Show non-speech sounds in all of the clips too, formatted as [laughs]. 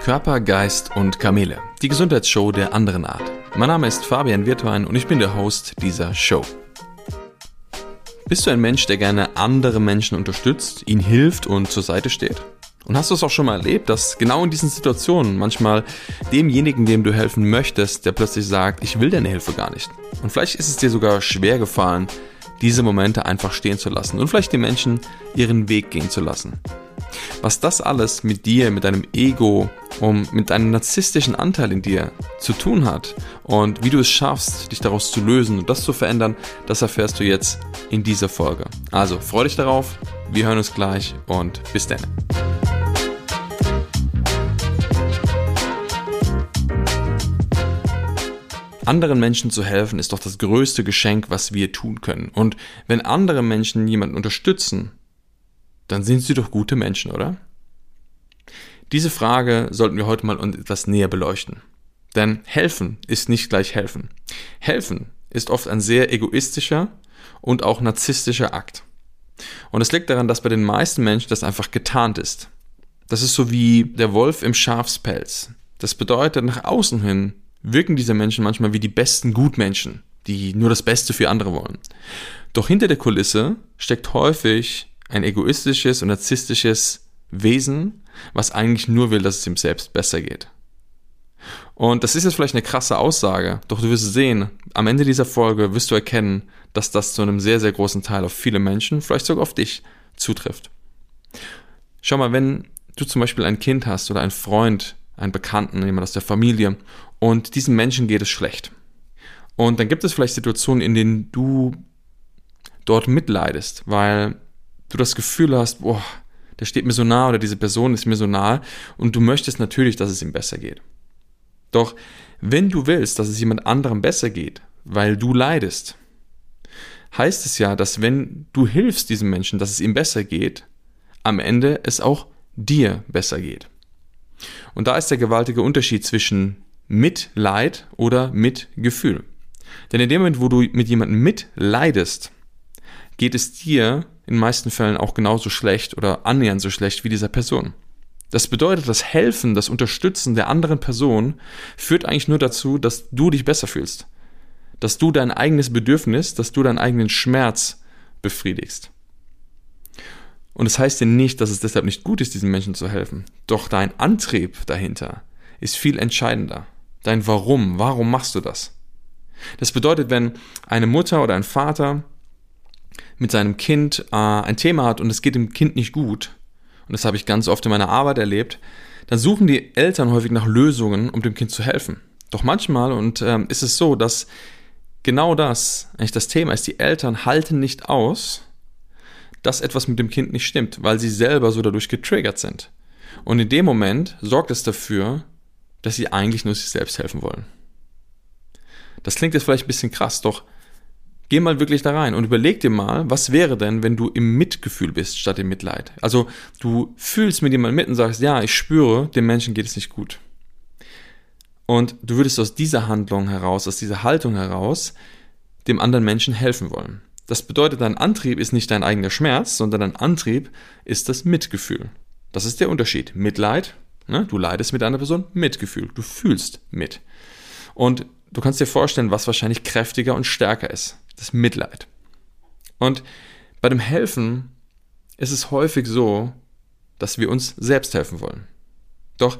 Körper, Geist und Kamele. Die Gesundheitsshow der anderen Art. Mein Name ist Fabian Wirtwein und ich bin der Host dieser Show. Bist du ein Mensch, der gerne andere Menschen unterstützt, ihnen hilft und zur Seite steht? Und hast du es auch schon mal erlebt, dass genau in diesen Situationen manchmal demjenigen, dem du helfen möchtest, der plötzlich sagt, ich will deine Hilfe gar nicht. Und vielleicht ist es dir sogar schwer gefallen, diese Momente einfach stehen zu lassen und vielleicht die Menschen ihren Weg gehen zu lassen. Was das alles mit dir, mit deinem Ego und mit deinem narzisstischen Anteil in dir zu tun hat und wie du es schaffst, dich daraus zu lösen und das zu verändern, das erfährst du jetzt in dieser Folge. Also freu dich darauf, wir hören uns gleich und bis dann. Anderen Menschen zu helfen ist doch das größte Geschenk, was wir tun können. Und wenn andere Menschen jemanden unterstützen, dann sind sie doch gute Menschen, oder? Diese Frage sollten wir heute mal etwas näher beleuchten. Denn helfen ist nicht gleich helfen. Helfen ist oft ein sehr egoistischer und auch narzisstischer Akt. Und es liegt daran, dass bei den meisten Menschen das einfach getarnt ist. Das ist so wie der Wolf im Schafspelz. Das bedeutet, nach außen hin wirken diese Menschen manchmal wie die besten Gutmenschen, die nur das Beste für andere wollen. Doch hinter der Kulisse steckt häufig ein egoistisches und narzisstisches Wesen, was eigentlich nur will, dass es ihm selbst besser geht. Und das ist jetzt vielleicht eine krasse Aussage, doch du wirst sehen, am Ende dieser Folge wirst du erkennen, dass das zu einem sehr, sehr großen Teil auf viele Menschen, vielleicht sogar auf dich, zutrifft. Schau mal, wenn du zum Beispiel ein Kind hast oder einen Freund, einen Bekannten, jemand aus der Familie und diesem Menschen geht es schlecht. Und dann gibt es vielleicht Situationen, in denen du dort mitleidest, weil du das Gefühl hast, boah, der steht mir so nah oder diese Person ist mir so nah und du möchtest natürlich, dass es ihm besser geht. Doch wenn du willst, dass es jemand anderem besser geht, weil du leidest, heißt es ja, dass wenn du hilfst diesem Menschen, dass es ihm besser geht, am Ende es auch dir besser geht. Und da ist der gewaltige Unterschied zwischen Mitleid oder Mitgefühl. Denn in dem Moment, wo du mit jemandem mitleidest, geht es dir in den meisten Fällen auch genauso schlecht oder annähernd so schlecht wie dieser Person. Das bedeutet, das Helfen, das Unterstützen der anderen Person führt eigentlich nur dazu, dass du dich besser fühlst. Dass du dein eigenes Bedürfnis, dass du deinen eigenen Schmerz befriedigst. Und es das heißt ja nicht, dass es deshalb nicht gut ist, diesen Menschen zu helfen. Doch dein Antrieb dahinter ist viel entscheidender. Dein Warum. Warum machst du das? Das bedeutet, wenn eine Mutter oder ein Vater mit seinem Kind äh, ein Thema hat und es geht dem Kind nicht gut, und das habe ich ganz oft in meiner Arbeit erlebt, dann suchen die Eltern häufig nach Lösungen, um dem Kind zu helfen. Doch manchmal und ähm, ist es so, dass genau das eigentlich das Thema ist. Die Eltern halten nicht aus, dass etwas mit dem Kind nicht stimmt, weil sie selber so dadurch getriggert sind. Und in dem Moment sorgt es dafür, dass sie eigentlich nur sich selbst helfen wollen. Das klingt jetzt vielleicht ein bisschen krass, doch Geh mal wirklich da rein und überleg dir mal, was wäre denn, wenn du im Mitgefühl bist statt im Mitleid. Also du fühlst mit jemandem mit und sagst, ja, ich spüre, dem Menschen geht es nicht gut. Und du würdest aus dieser Handlung heraus, aus dieser Haltung heraus, dem anderen Menschen helfen wollen. Das bedeutet, dein Antrieb ist nicht dein eigener Schmerz, sondern dein Antrieb ist das Mitgefühl. Das ist der Unterschied. Mitleid, ne? du leidest mit einer Person, Mitgefühl, du fühlst mit. Und du kannst dir vorstellen, was wahrscheinlich kräftiger und stärker ist das Mitleid. Und bei dem Helfen ist es häufig so, dass wir uns selbst helfen wollen. Doch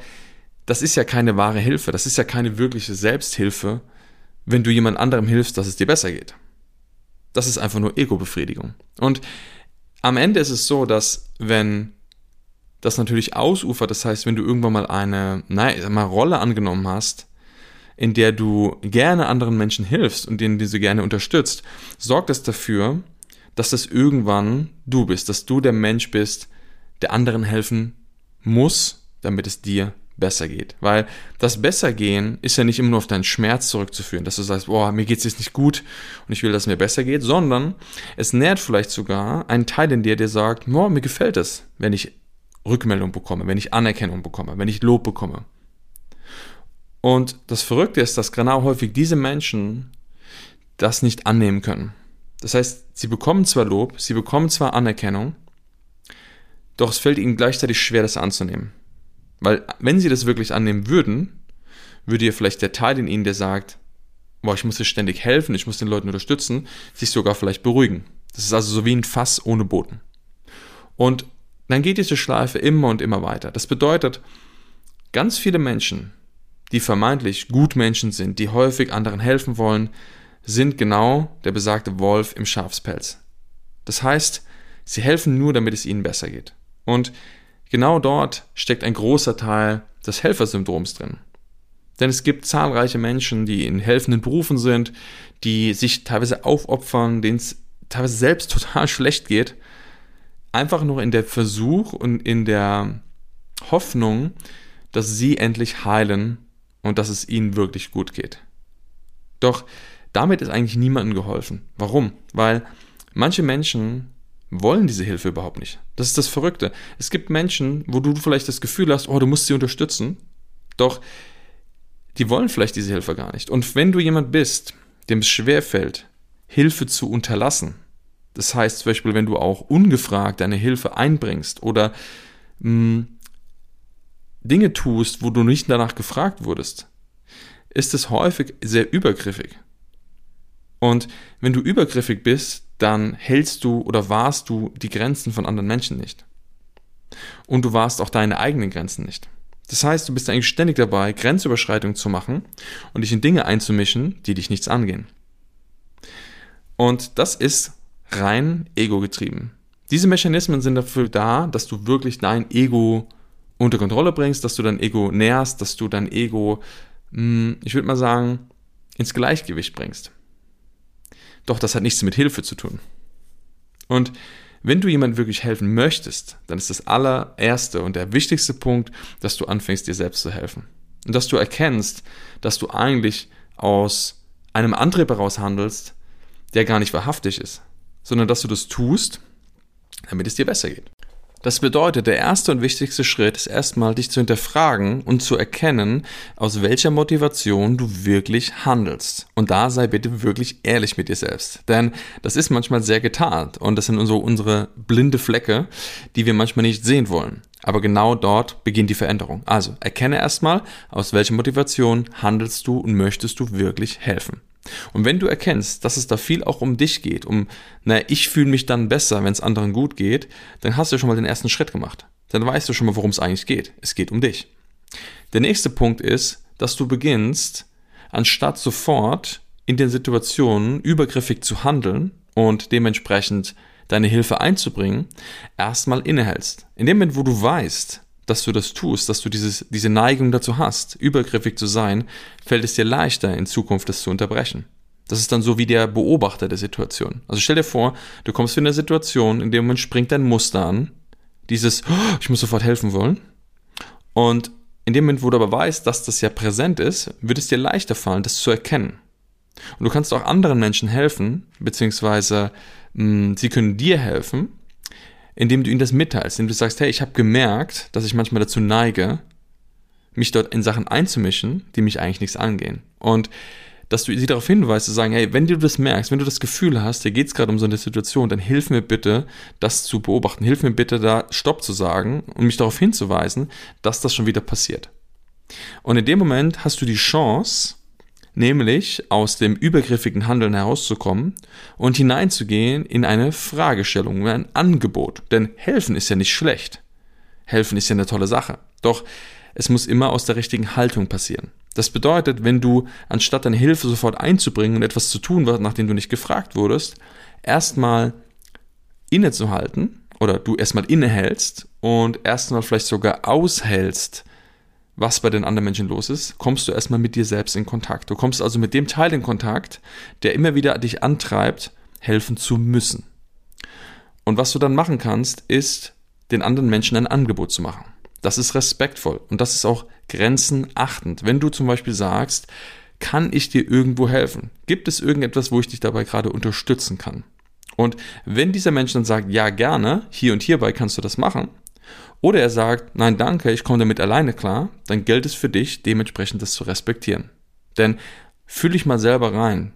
das ist ja keine wahre Hilfe, das ist ja keine wirkliche Selbsthilfe, wenn du jemand anderem hilfst, dass es dir besser geht. Das ist einfach nur Ego-Befriedigung. Und am Ende ist es so, dass wenn das natürlich ausufert, das heißt, wenn du irgendwann mal eine naja, mal Rolle angenommen hast, in der du gerne anderen Menschen hilfst und denen sie gerne unterstützt, sorgt es dafür, dass das irgendwann du bist, dass du der Mensch bist, der anderen helfen muss, damit es dir besser geht. Weil das Bessergehen ist ja nicht immer nur auf deinen Schmerz zurückzuführen, dass du sagst, boah, mir geht es jetzt nicht gut und ich will, dass es mir besser geht, sondern es nährt vielleicht sogar einen Teil in dir, der sagt, boah, mir gefällt es, wenn ich Rückmeldung bekomme, wenn ich Anerkennung bekomme, wenn ich Lob bekomme. Und das Verrückte ist, dass genau häufig diese Menschen das nicht annehmen können. Das heißt, sie bekommen zwar Lob, sie bekommen zwar Anerkennung, doch es fällt ihnen gleichzeitig schwer, das anzunehmen. Weil wenn sie das wirklich annehmen würden, würde ja vielleicht der Teil in ihnen, der sagt, boah, ich muss dir ständig helfen, ich muss den Leuten unterstützen, sich sogar vielleicht beruhigen. Das ist also so wie ein Fass ohne Boden. Und dann geht diese Schleife immer und immer weiter. Das bedeutet, ganz viele Menschen, die vermeintlich Gutmenschen sind, die häufig anderen helfen wollen, sind genau der besagte Wolf im Schafspelz. Das heißt, sie helfen nur, damit es ihnen besser geht. Und genau dort steckt ein großer Teil des Helfersyndroms drin. Denn es gibt zahlreiche Menschen, die in helfenden Berufen sind, die sich teilweise aufopfern, denen es teilweise selbst [laughs] total schlecht geht, einfach nur in der Versuch und in der Hoffnung, dass sie endlich heilen und dass es ihnen wirklich gut geht. Doch damit ist eigentlich niemandem geholfen. Warum? Weil manche Menschen wollen diese Hilfe überhaupt nicht. Das ist das Verrückte. Es gibt Menschen, wo du vielleicht das Gefühl hast, oh, du musst sie unterstützen. Doch die wollen vielleicht diese Hilfe gar nicht. Und wenn du jemand bist, dem es schwerfällt, Hilfe zu unterlassen, das heißt zum Beispiel, wenn du auch ungefragt deine Hilfe einbringst oder mh, hm, Dinge tust, wo du nicht danach gefragt wurdest, ist es häufig sehr übergriffig. Und wenn du übergriffig bist, dann hältst du oder wahrst du die Grenzen von anderen Menschen nicht. Und du wahrst auch deine eigenen Grenzen nicht. Das heißt, du bist eigentlich ständig dabei, Grenzüberschreitungen zu machen und dich in Dinge einzumischen, die dich nichts angehen. Und das ist rein ego-getrieben. Diese Mechanismen sind dafür da, dass du wirklich dein Ego unter Kontrolle bringst, dass du dein Ego nährst, dass du dein Ego, hm, ich würde mal sagen, ins Gleichgewicht bringst. Doch das hat nichts mit Hilfe zu tun. Und wenn du jemandem wirklich helfen möchtest, dann ist das allererste und der wichtigste Punkt, dass du anfängst, dir selbst zu helfen. Und dass du erkennst, dass du eigentlich aus einem Antrieb heraus handelst, der gar nicht wahrhaftig ist, sondern dass du das tust, damit es dir besser geht. Das bedeutet, der erste und wichtigste Schritt ist erstmal, dich zu hinterfragen und zu erkennen, aus welcher Motivation du wirklich handelst. Und da sei bitte wirklich ehrlich mit dir selbst. Denn das ist manchmal sehr getarnt und das sind so unsere blinde Flecke, die wir manchmal nicht sehen wollen. Aber genau dort beginnt die Veränderung. Also erkenne erstmal, aus welcher Motivation handelst du und möchtest du wirklich helfen. Und wenn du erkennst, dass es da viel auch um dich geht, um, naja, ich fühle mich dann besser, wenn es anderen gut geht, dann hast du schon mal den ersten Schritt gemacht. Dann weißt du schon mal, worum es eigentlich geht. Es geht um dich. Der nächste Punkt ist, dass du beginnst, anstatt sofort in den Situationen übergriffig zu handeln und dementsprechend deine Hilfe einzubringen, erstmal innehältst. In dem Moment, wo du weißt, dass du das tust, dass du dieses, diese Neigung dazu hast, übergriffig zu sein, fällt es dir leichter, in Zukunft das zu unterbrechen. Das ist dann so wie der Beobachter der Situation. Also stell dir vor, du kommst in eine Situation, in dem Moment springt dein Muster an, dieses, oh, ich muss sofort helfen wollen. Und in dem Moment, wo du aber weißt, dass das ja präsent ist, wird es dir leichter fallen, das zu erkennen. Und du kannst auch anderen Menschen helfen, beziehungsweise mh, hm, sie können dir helfen, indem du ihnen das mitteilst, indem du sagst, hey, ich habe gemerkt, dass ich manchmal dazu neige, mich dort in Sachen einzumischen, die mich eigentlich nichts angehen. Und dass du sie darauf hinweist, zu sagen, hey, wenn du das merkst, wenn du das Gefühl hast, dir geht es gerade um so eine Situation, dann hilf mir bitte, das zu beobachten. Hilf mir bitte, da Stopp zu sagen und mich darauf hinzuweisen, dass das schon wieder passiert. Und in dem Moment hast du die Chance, nämlich aus dem übergriffigen Handeln herauszukommen und hineinzugehen in eine Fragestellung, ein Angebot. Denn helfen ist ja nicht schlecht. Helfen ist ja eine tolle Sache. Doch es muss immer aus der richtigen Haltung passieren. Das bedeutet, wenn du anstatt deine Hilfe sofort einzubringen und etwas zu tun, nachdem du nicht gefragt wurdest, erstmal innezuhalten oder du erstmal innehältst und erstmal vielleicht sogar aushältst, was bei den anderen Menschen los ist, kommst du erstmal mit dir selbst in Kontakt. Du kommst also mit dem Teil in Kontakt, der immer wieder dich antreibt, helfen zu müssen. Und was du dann machen kannst, ist, den anderen Menschen ein Angebot zu machen. Das ist respektvoll und das ist auch grenzenachtend. Wenn du zum Beispiel sagst, kann ich dir irgendwo helfen? Gibt es irgendetwas, wo ich dich dabei gerade unterstützen kann? Und wenn dieser Mensch dann sagt, ja gerne, hier und hierbei kannst du das machen, oder er sagt, nein, danke, ich komme damit alleine klar, dann gilt es für dich, dementsprechend das zu respektieren. Denn fühl dich mal selber rein.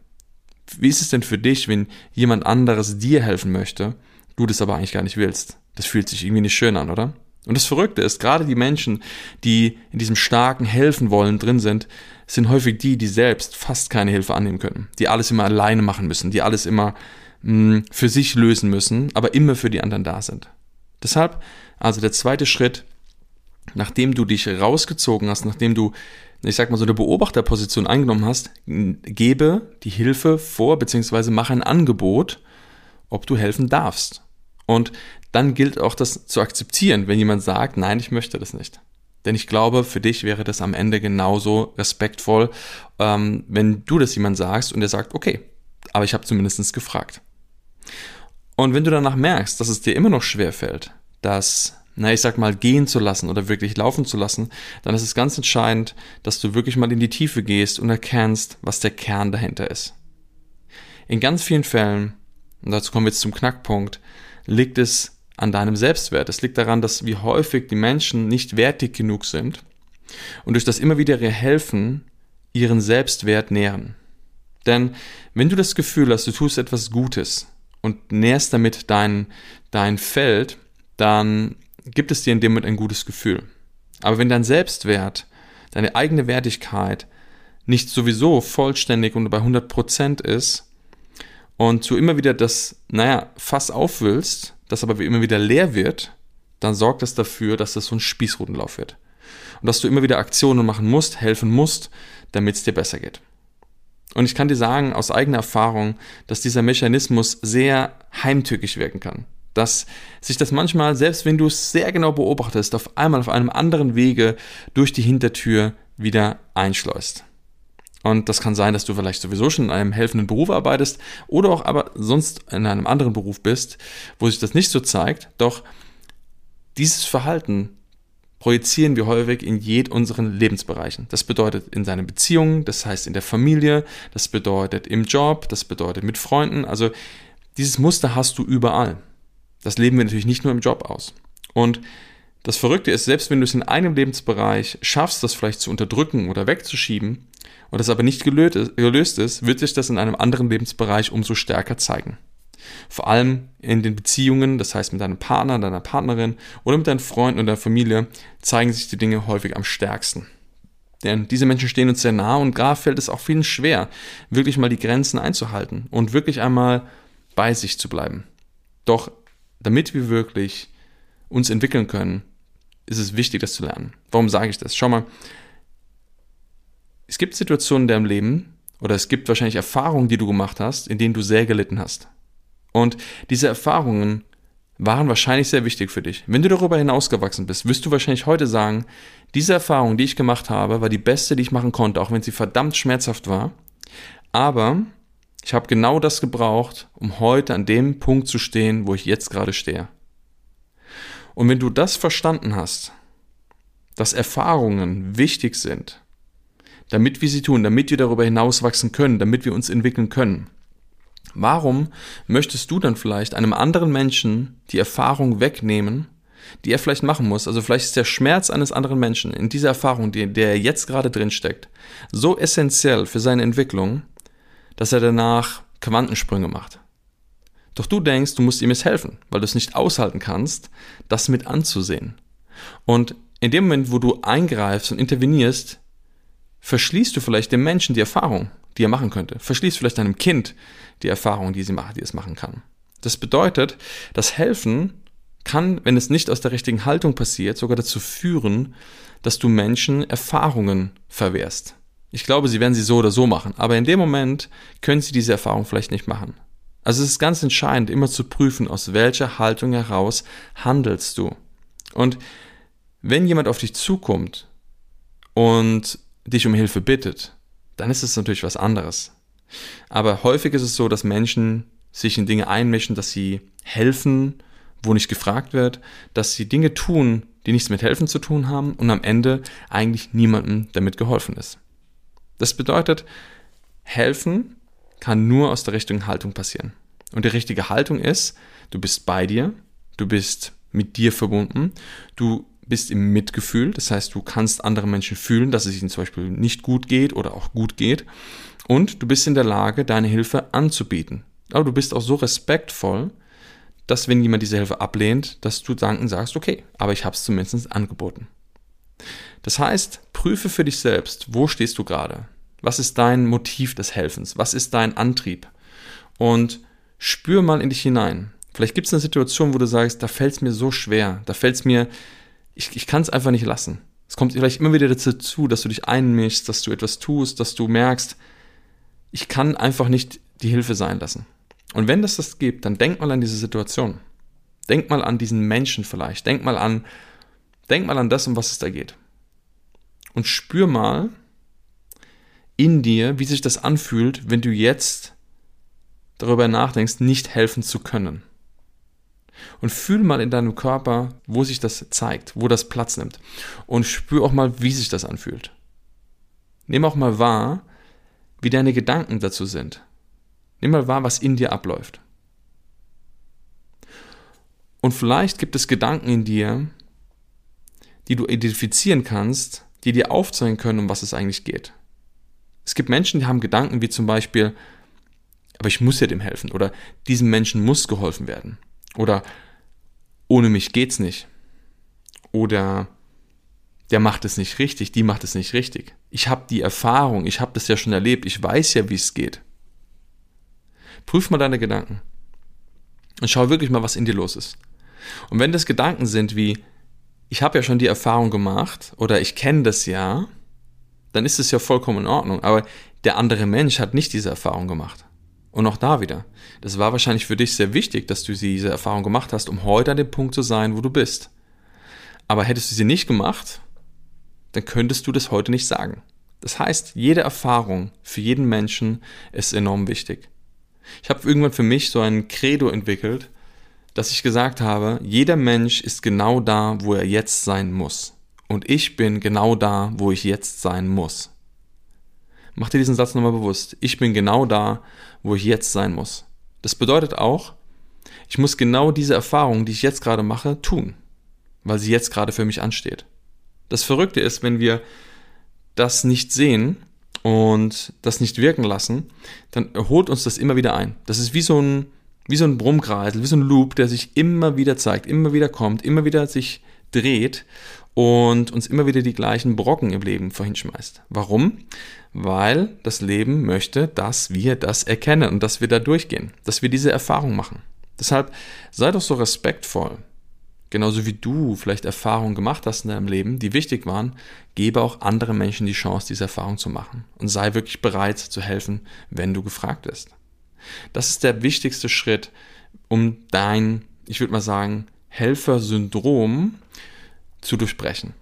Wie ist es denn für dich, wenn jemand anderes dir helfen möchte, du das aber eigentlich gar nicht willst? Das fühlt sich irgendwie nicht schön an, oder? Und das Verrückte ist, gerade die Menschen, die in diesem starken Helfen wollen drin sind, sind häufig die, die selbst fast keine Hilfe annehmen können, die alles immer alleine machen müssen, die alles immer mh, hm, für sich lösen müssen, aber immer für die anderen da sind. Deshalb, also der zweite Schritt, nachdem du dich rausgezogen hast, nachdem du, ich sag mal so eine Beobachterposition eingenommen hast, gebe die Hilfe vor, beziehungsweise mache ein Angebot, ob du helfen darfst. Und dann gilt auch das zu akzeptieren, wenn jemand sagt, nein, ich möchte das nicht. Denn ich glaube, für dich wäre das am Ende genauso respektvoll, ähm, wenn du das jemand sagst und er sagt, okay, aber ich habe zumindest gefragt. Und wenn du danach merkst, dass es dir immer noch schwer fällt, das, na, ich sag mal, gehen zu lassen oder wirklich laufen zu lassen, dann ist es ganz entscheidend, dass du wirklich mal in die Tiefe gehst und erkennst, was der Kern dahinter ist. In ganz vielen Fällen, und dazu kommen wir jetzt zum Knackpunkt, liegt es an deinem Selbstwert. Es liegt daran, dass wie häufig die Menschen nicht wertig genug sind und durch das immer wieder helfen, ihren Selbstwert nähren. Denn wenn du das Gefühl hast, du tust etwas Gutes und nährst damit dein, dein Feld, dann gibt es dir in dem Moment ein gutes Gefühl. Aber wenn dein Selbstwert, deine eigene Wertigkeit nicht sowieso vollständig und bei 100% ist und du immer wieder das, naja, Fass auffüllst, das aber immer wieder leer wird, dann sorgt das dafür, dass das so ein Spießrutenlauf wird. Und dass du immer wieder Aktionen machen musst, helfen musst, damit es dir besser geht. Und ich kann dir sagen aus eigener Erfahrung, dass dieser Mechanismus sehr heimtückisch wirken kann. Dass sich das manchmal, selbst wenn du es sehr genau beobachtest, auf einmal auf einem anderen Wege durch die Hintertür wieder einschleust. Und das kann sein, dass du vielleicht sowieso schon in einem helfenden Beruf arbeitest oder auch aber sonst in einem anderen Beruf bist, wo sich das nicht so zeigt. Doch dieses Verhalten projizieren wir häufig in jed unseren Lebensbereichen. Das bedeutet in seinen Beziehungen, das heißt in der Familie, das bedeutet im Job, das bedeutet mit Freunden. Also dieses Muster hast du überall. Das leben wir natürlich nicht nur im Job aus. Und das Verrückte ist, selbst wenn du es in einem Lebensbereich schaffst, das vielleicht zu unterdrücken oder wegzuschieben, und das aber nicht gelöst ist, wird sich das in einem anderen Lebensbereich umso stärker zeigen. Vor allem in den Beziehungen, das heißt mit deinem Partner, deiner Partnerin oder mit deinen Freunden und deiner Familie, zeigen sich die Dinge häufig am stärksten. Denn diese Menschen stehen uns sehr nah und gerade fällt es auch vielen schwer, wirklich mal die Grenzen einzuhalten und wirklich einmal bei sich zu bleiben. Doch damit wir wirklich uns entwickeln können, ist es wichtig, das zu lernen. Warum sage ich das? Schau mal, es gibt Situationen in deinem Leben oder es gibt wahrscheinlich Erfahrungen, die du gemacht hast, in denen du sehr gelitten hast. Und diese Erfahrungen waren wahrscheinlich sehr wichtig für dich. Wenn du darüber hinausgewachsen bist, wirst du wahrscheinlich heute sagen, diese Erfahrung, die ich gemacht habe, war die beste, die ich machen konnte, auch wenn sie verdammt schmerzhaft war. Aber ich habe genau das gebraucht, um heute an dem Punkt zu stehen, wo ich jetzt gerade stehe. Und wenn du das verstanden hast, dass Erfahrungen wichtig sind, damit wir sie tun, damit wir darüber hinauswachsen können, damit wir uns entwickeln können. Warum möchtest du dann vielleicht einem anderen Menschen die Erfahrung wegnehmen, die er vielleicht machen muss? Also vielleicht ist der Schmerz eines anderen Menschen in dieser Erfahrung, die, der er jetzt gerade drin steckt, so essentiell für seine Entwicklung, dass er danach Quantensprünge macht. Doch du denkst, du musst ihm jetzt helfen, weil du es nicht aushalten kannst, das mit anzusehen. Und in dem Moment, wo du eingreifst und intervenierst, verschließt du vielleicht dem Menschen die Erfahrung, die er machen könnte. Verschließt vielleicht deinem Kind die Erfahrung, die, sie macht, die es machen kann. Das bedeutet, das Helfen kann, wenn es nicht aus der richtigen Haltung passiert, sogar dazu führen, dass du Menschen Erfahrungen verwehrst. Ich glaube, sie werden sie so oder so machen, aber in dem Moment können sie diese Erfahrung vielleicht nicht machen. Also es ist ganz entscheidend, immer zu prüfen, aus welcher Haltung heraus handelst du. Und wenn jemand auf dich zukommt und dich um Hilfe bittet, dann ist es natürlich was anderes. Aber häufig ist es so, dass Menschen sich in Dinge einmischen, dass sie helfen, wo nicht gefragt wird, dass sie Dinge tun, die nichts mit Helfen zu tun haben und am Ende eigentlich niemandem damit geholfen ist. Das bedeutet, helfen kann nur aus der richtigen Haltung passieren. Und die richtige Haltung ist, du bist bei dir, du bist mit dir verbunden, du bist im Mitgefühl, das heißt, du kannst andere Menschen fühlen, dass es ihnen zum Beispiel nicht gut geht oder auch gut geht. Und du bist in der Lage, deine Hilfe anzubieten. Aber du bist auch so respektvoll, dass wenn jemand diese Hilfe ablehnt, dass du dann sagst, okay, aber ich habe es zumindest angeboten. Das heißt, prüfe für dich selbst, wo stehst du gerade? Was ist dein Motiv des Helfens? Was ist dein Antrieb? Und spür mal in dich hinein. Vielleicht gibt es eine Situation, wo du sagst, da fällt es mir so schwer, da fällt es mir, ich, ich kann es einfach nicht lassen. Es kommt vielleicht immer wieder dazu, dass du dich einmischst, dass du etwas tust, dass du merkst, ich kann einfach nicht die Hilfe sein lassen. Und wenn das das gibt, dann denk mal an diese Situation. Denk mal an diesen Menschen vielleicht. Denk mal an, denk mal an das, um was es da geht. Und spür mal in dir, wie sich das anfühlt, wenn du jetzt darüber nachdenkst, nicht helfen zu können. Und fühl mal in deinem Körper, wo sich das zeigt, wo das Platz nimmt. Und spür auch mal, wie sich das anfühlt. Nimm auch mal wahr, wie deine Gedanken dazu sind. Nimm mal wahr, was in dir abläuft. Und vielleicht gibt es Gedanken in dir, die du identifizieren kannst, die dir aufzeigen können, um was es eigentlich geht. Es gibt Menschen, die haben Gedanken wie zum Beispiel, aber ich muss ja dem helfen oder diesem Menschen muss geholfen werden oder ohne mich geht's nicht oder der macht es nicht richtig, die macht es nicht richtig. Ich habe die Erfahrung, ich habe das ja schon erlebt, ich weiß ja, wie es geht. Prüf mal deine Gedanken und schau wirklich mal, was in dir los ist. Und wenn das Gedanken sind wie, ich habe ja schon die Erfahrung gemacht oder ich kenne das ja, dann ist es ja vollkommen in Ordnung. Aber der andere Mensch hat nicht diese Erfahrung gemacht. Und auch da wieder. Das war wahrscheinlich für dich sehr wichtig, dass du diese Erfahrung gemacht hast, um heute an dem Punkt zu sein, wo du bist. Aber hättest du sie nicht gemacht, dann könntest du das heute nicht sagen. Das heißt, jede Erfahrung für jeden Menschen ist enorm wichtig. Ich habe irgendwann für mich so ein Credo entwickelt, dass ich gesagt habe, jeder Mensch ist genau da, wo er jetzt sein muss. Und ich bin genau da, wo ich jetzt sein muss. Mach dir diesen Satz nochmal bewusst. Ich bin genau da, wo ich jetzt sein muss. Das bedeutet auch, ich muss genau diese Erfahrung, die ich jetzt gerade mache, tun, weil sie jetzt gerade für mich ansteht. Das Verrückte ist, wenn wir das nicht sehen und das nicht wirken lassen, dann holt uns das immer wieder ein. Das ist wie so ein, wie so ein Brummkreisel, wie so ein Loop, der sich immer wieder zeigt, immer wieder kommt, immer wieder sich dreht und uns immer wieder die gleichen Brocken im Leben vorhinschmeißt. Warum? Weil das Leben möchte, dass wir das erkennen und dass wir da durchgehen, dass wir diese Erfahrung machen. Deshalb sei doch so respektvoll. Genauso wie du vielleicht Erfahrungen gemacht hast in deinem Leben, die wichtig waren, gebe auch anderen Menschen die Chance, diese Erfahrung zu machen. Und sei wirklich bereit zu helfen, wenn du gefragt bist. Das ist der wichtigste Schritt, um dein, ich würde mal sagen, Helfersyndrom zu durchbrechen.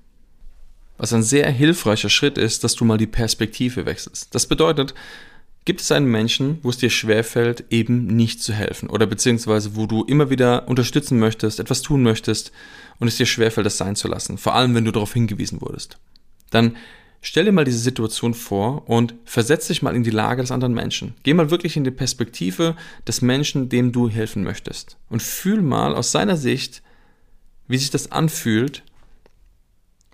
Was ein sehr hilfreicher Schritt ist, dass du mal die Perspektive wechselst. Das bedeutet, gibt es einen Menschen, wo es dir schwerfällt, eben nicht zu helfen oder beziehungsweise wo du immer wieder unterstützen möchtest, etwas tun möchtest und es dir schwerfällt, das sein zu lassen, vor allem wenn du darauf hingewiesen wurdest. Dann stell dir mal diese Situation vor und versetz dich mal in die Lage des anderen Menschen. Geh mal wirklich in die Perspektive des Menschen, dem du helfen möchtest und fühl mal aus seiner Sicht, wie sich das anfühlt,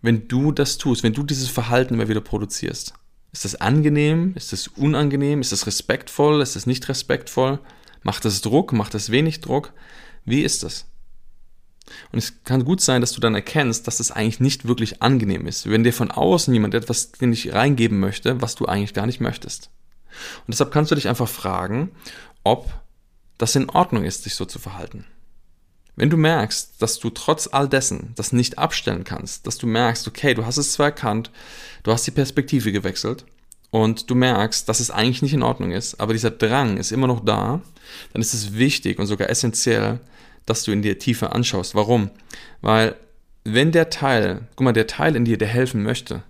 wenn du das tust, wenn du dieses Verhalten immer wieder produzierst? Ist das angenehm? Ist das unangenehm? Ist das respektvoll? Ist das nicht respektvoll? Macht das Druck? Macht das wenig Druck? Wie ist das? Und es kann gut sein, dass du dann erkennst, dass das eigentlich nicht wirklich angenehm ist, wenn dir von außen jemand etwas in dich reingeben möchte, was du eigentlich gar nicht möchtest. Und deshalb kannst du dich einfach fragen, ob das in Ordnung ist, sich so zu verhalten. Wenn du merkst, dass du trotz all dessen das nicht abstellen kannst, dass du merkst, okay, du hast es zwar erkannt, du hast die Perspektive gewechselt und du merkst, dass es eigentlich nicht in Ordnung ist, aber dieser Drang ist immer noch da, dann ist es wichtig und sogar essentiell, dass du in dir tiefer anschaust. Warum? Weil wenn der Teil, guck mal, der Teil in dir, der helfen möchte,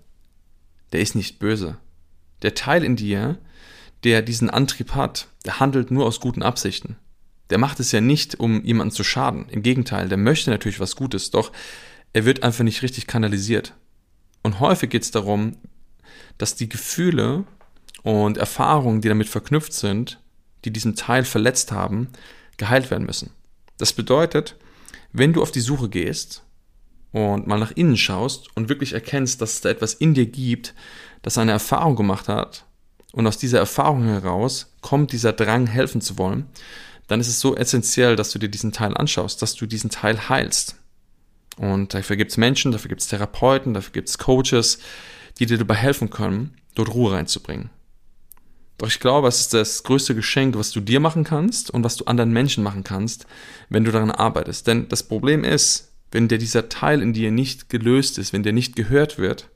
der ist nicht böse. Der Teil in dir, der diesen Antrieb hat, der handelt nur aus guten Absichten der macht es ja nicht, um jemanden zu schaden. Im Gegenteil, der möchte natürlich was Gutes, doch er wird einfach nicht richtig kanalisiert. Und häufig geht es darum, dass die Gefühle und Erfahrungen, die damit verknüpft sind, die diesen Teil verletzt haben, geheilt werden müssen. Das bedeutet, wenn du auf die Suche gehst und mal nach innen schaust und wirklich erkennst, dass es da etwas in dir gibt, das eine Erfahrung gemacht hat und aus dieser Erfahrung heraus kommt dieser Drang, helfen zu wollen, dann ist es so essentiell, dass du dir diesen Teil anschaust, dass du diesen Teil heilst. Und dafür gibt es Menschen, dafür gibt es Therapeuten, dafür gibt es Coaches, die dir dabei helfen können, dort Ruhe reinzubringen. Doch ich glaube, es ist das größte Geschenk, was du dir machen kannst und was du anderen Menschen machen kannst, wenn du daran arbeitest. Denn das Problem ist, wenn dir dieser Teil in dir nicht gelöst ist, wenn der nicht gehört wird,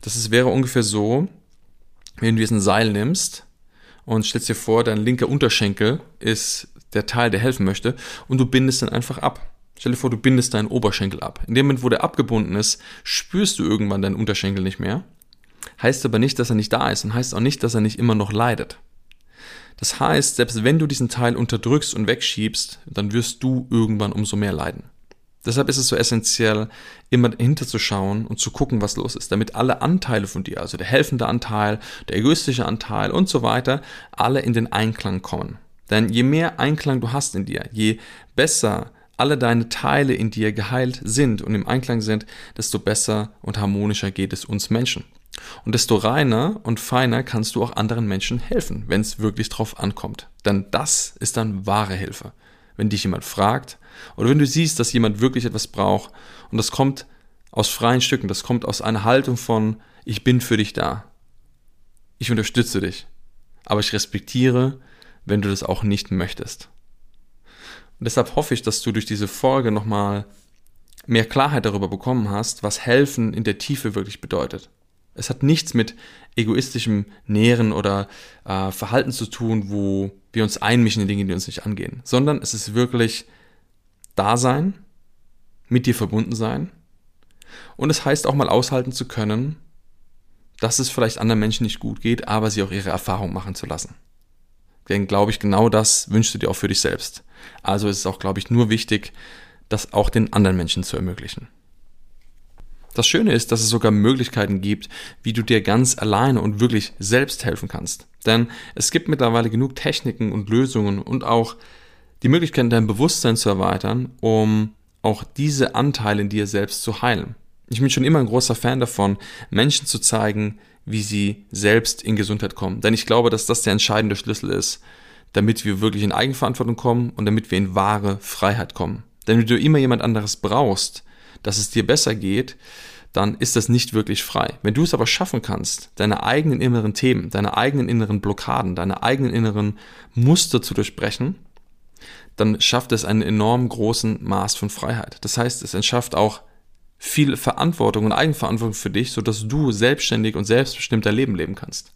das ist, wäre ungefähr so, wenn du jetzt ein Seil nimmst und stellst dir vor, dein linker Unterschenkel ist der Teil, der helfen möchte, und du bindest dann einfach ab. Stell dir vor, du bindest deinen Oberschenkel ab. In dem Moment, wo der abgebunden ist, spürst du irgendwann deinen Unterschenkel nicht mehr. Heißt aber nicht, dass er nicht da ist und heißt auch nicht, dass er nicht immer noch leidet. Das heißt, selbst wenn du diesen Teil unterdrückst und wegschiebst, dann wirst du irgendwann umso mehr leiden. Deshalb ist es so essentiell, immer hinterzuschauen und zu gucken, was los ist, damit alle Anteile von dir, also der helfende Anteil, der egoistische Anteil und so weiter, alle in den Einklang kommen. Denn je mehr Einklang du hast in dir, je besser alle deine Teile in dir geheilt sind und im Einklang sind, desto besser und harmonischer geht es uns Menschen. Und desto reiner und feiner kannst du auch anderen Menschen helfen, wenn es wirklich drauf ankommt. Denn das ist dann wahre Hilfe. Wenn dich jemand fragt oder wenn du siehst, dass jemand wirklich etwas braucht und das kommt aus freien Stücken, das kommt aus einer Haltung von, ich bin für dich da. Ich unterstütze dich. Aber ich respektiere, wenn du das auch nicht möchtest. Und deshalb hoffe ich, dass du durch diese Folge nochmal mehr Klarheit darüber bekommen hast, was helfen in der Tiefe wirklich bedeutet. Es hat nichts mit egoistischem Nähren oder äh, Verhalten zu tun, wo wir uns einmischen in Dinge, die uns nicht angehen, sondern es ist wirklich Dasein, mit dir verbunden sein. Und es heißt auch mal aushalten zu können, dass es vielleicht anderen Menschen nicht gut geht, aber sie auch ihre Erfahrung machen zu lassen. Denn glaube ich, genau das wünschst du dir auch für dich selbst. Also ist es auch, glaube ich, nur wichtig, das auch den anderen Menschen zu ermöglichen. Das Schöne ist, dass es sogar Möglichkeiten gibt, wie du dir ganz alleine und wirklich selbst helfen kannst. Denn es gibt mittlerweile genug Techniken und Lösungen und auch die Möglichkeit, dein Bewusstsein zu erweitern, um auch diese Anteile in dir selbst zu heilen. Ich bin schon immer ein großer Fan davon, Menschen zu zeigen, wie sie selbst in Gesundheit kommen. Denn ich glaube, dass das der entscheidende Schlüssel ist, damit wir wirklich in Eigenverantwortung kommen und damit wir in wahre Freiheit kommen. Denn wenn du immer jemand anderes brauchst, dass es dir besser geht, dann ist das nicht wirklich frei. Wenn du es aber schaffen kannst, deine eigenen inneren Themen, deine eigenen inneren Blockaden, deine eigenen inneren Muster zu durchbrechen, dann schafft es einen enorm großen Maß von Freiheit. Das heißt, es entschafft auch viel Verantwortung und Eigenverantwortung für dich, sodass du selbstständig und selbstbestimmt dein Leben leben kannst.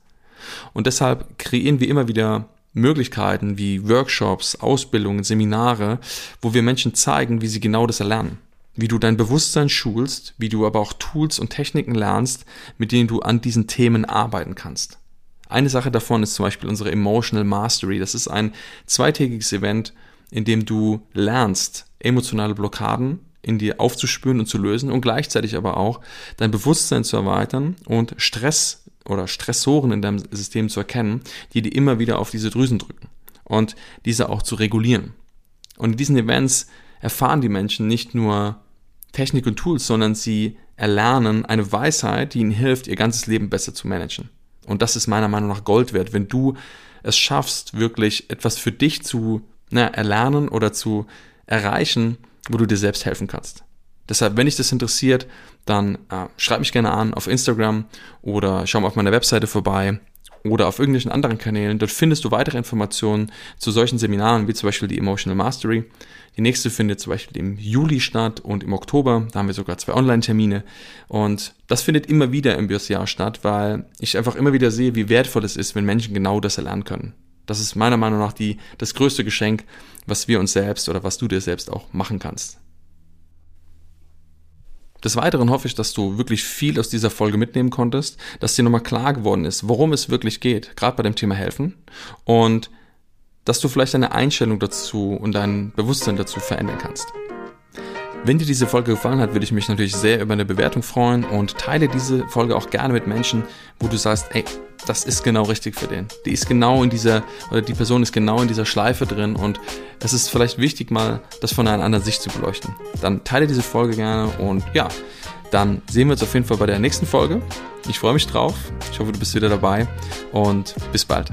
Und deshalb kreieren wir immer wieder Möglichkeiten wie Workshops, Ausbildungen, Seminare, wo wir Menschen zeigen, wie sie genau das erlernen wie du dein Bewusstsein schulst, wie du aber auch Tools und Techniken lernst, mit denen du an diesen Themen arbeiten kannst. Eine Sache davon ist zum Beispiel unsere Emotional Mastery. Das ist ein zweitägiges Event, in dem du lernst, emotionale Blockaden in dir aufzuspüren und zu lösen und gleichzeitig aber auch dein Bewusstsein zu erweitern und Stress oder Stressoren in deinem System zu erkennen, die dir immer wieder auf diese Drüsen drücken und diese auch zu regulieren. Und in diesen Events erfahren die Menschen nicht nur Technik und Tools, sondern sie erlernen eine Weisheit, die ihnen hilft, ihr ganzes Leben besser zu managen. Und das ist meiner Meinung nach Gold wert, wenn du es schaffst, wirklich etwas für dich zu na, erlernen oder zu erreichen, wo du dir selbst helfen kannst. Deshalb, wenn dich das interessiert, dann äh, schreib mich gerne an auf Instagram oder schau mal auf meiner Webseite vorbei oder auf irgendwelchen anderen Kanälen. Dort findest du weitere Informationen zu solchen Seminaren, wie zum Beispiel die Emotional Mastery. Die nächste findet zum Beispiel im Juli statt und im Oktober. Da haben wir sogar zwei Online-Termine. Und das findet immer wieder im Jahr statt, weil ich einfach immer wieder sehe, wie wertvoll es ist, wenn Menschen genau das erlernen können. Das ist meiner Meinung nach die, das größte Geschenk, was wir uns selbst oder was du dir selbst auch machen kannst. Des Weiteren hoffe ich, dass du wirklich viel aus dieser Folge mitnehmen konntest, dass dir nochmal klar geworden ist, worum es wirklich geht, gerade bei dem Thema Helfen und dass du vielleicht deine Einstellung dazu und dein Bewusstsein dazu verändern kannst. Wenn dir diese Folge gefallen hat, würde ich mich natürlich sehr über eine Bewertung freuen und teile diese Folge auch gerne mit Menschen, wo du sagst, ey, das ist genau richtig für den. Die ist genau in dieser, oder die Person ist genau in dieser Schleife drin und es ist vielleicht wichtig, mal das von einer anderen Sicht zu beleuchten. Dann teile diese Folge gerne und ja, dann sehen wir uns auf jeden Fall bei der nächsten Folge. Ich freue mich drauf. Ich hoffe, du bist wieder dabei und bis bald.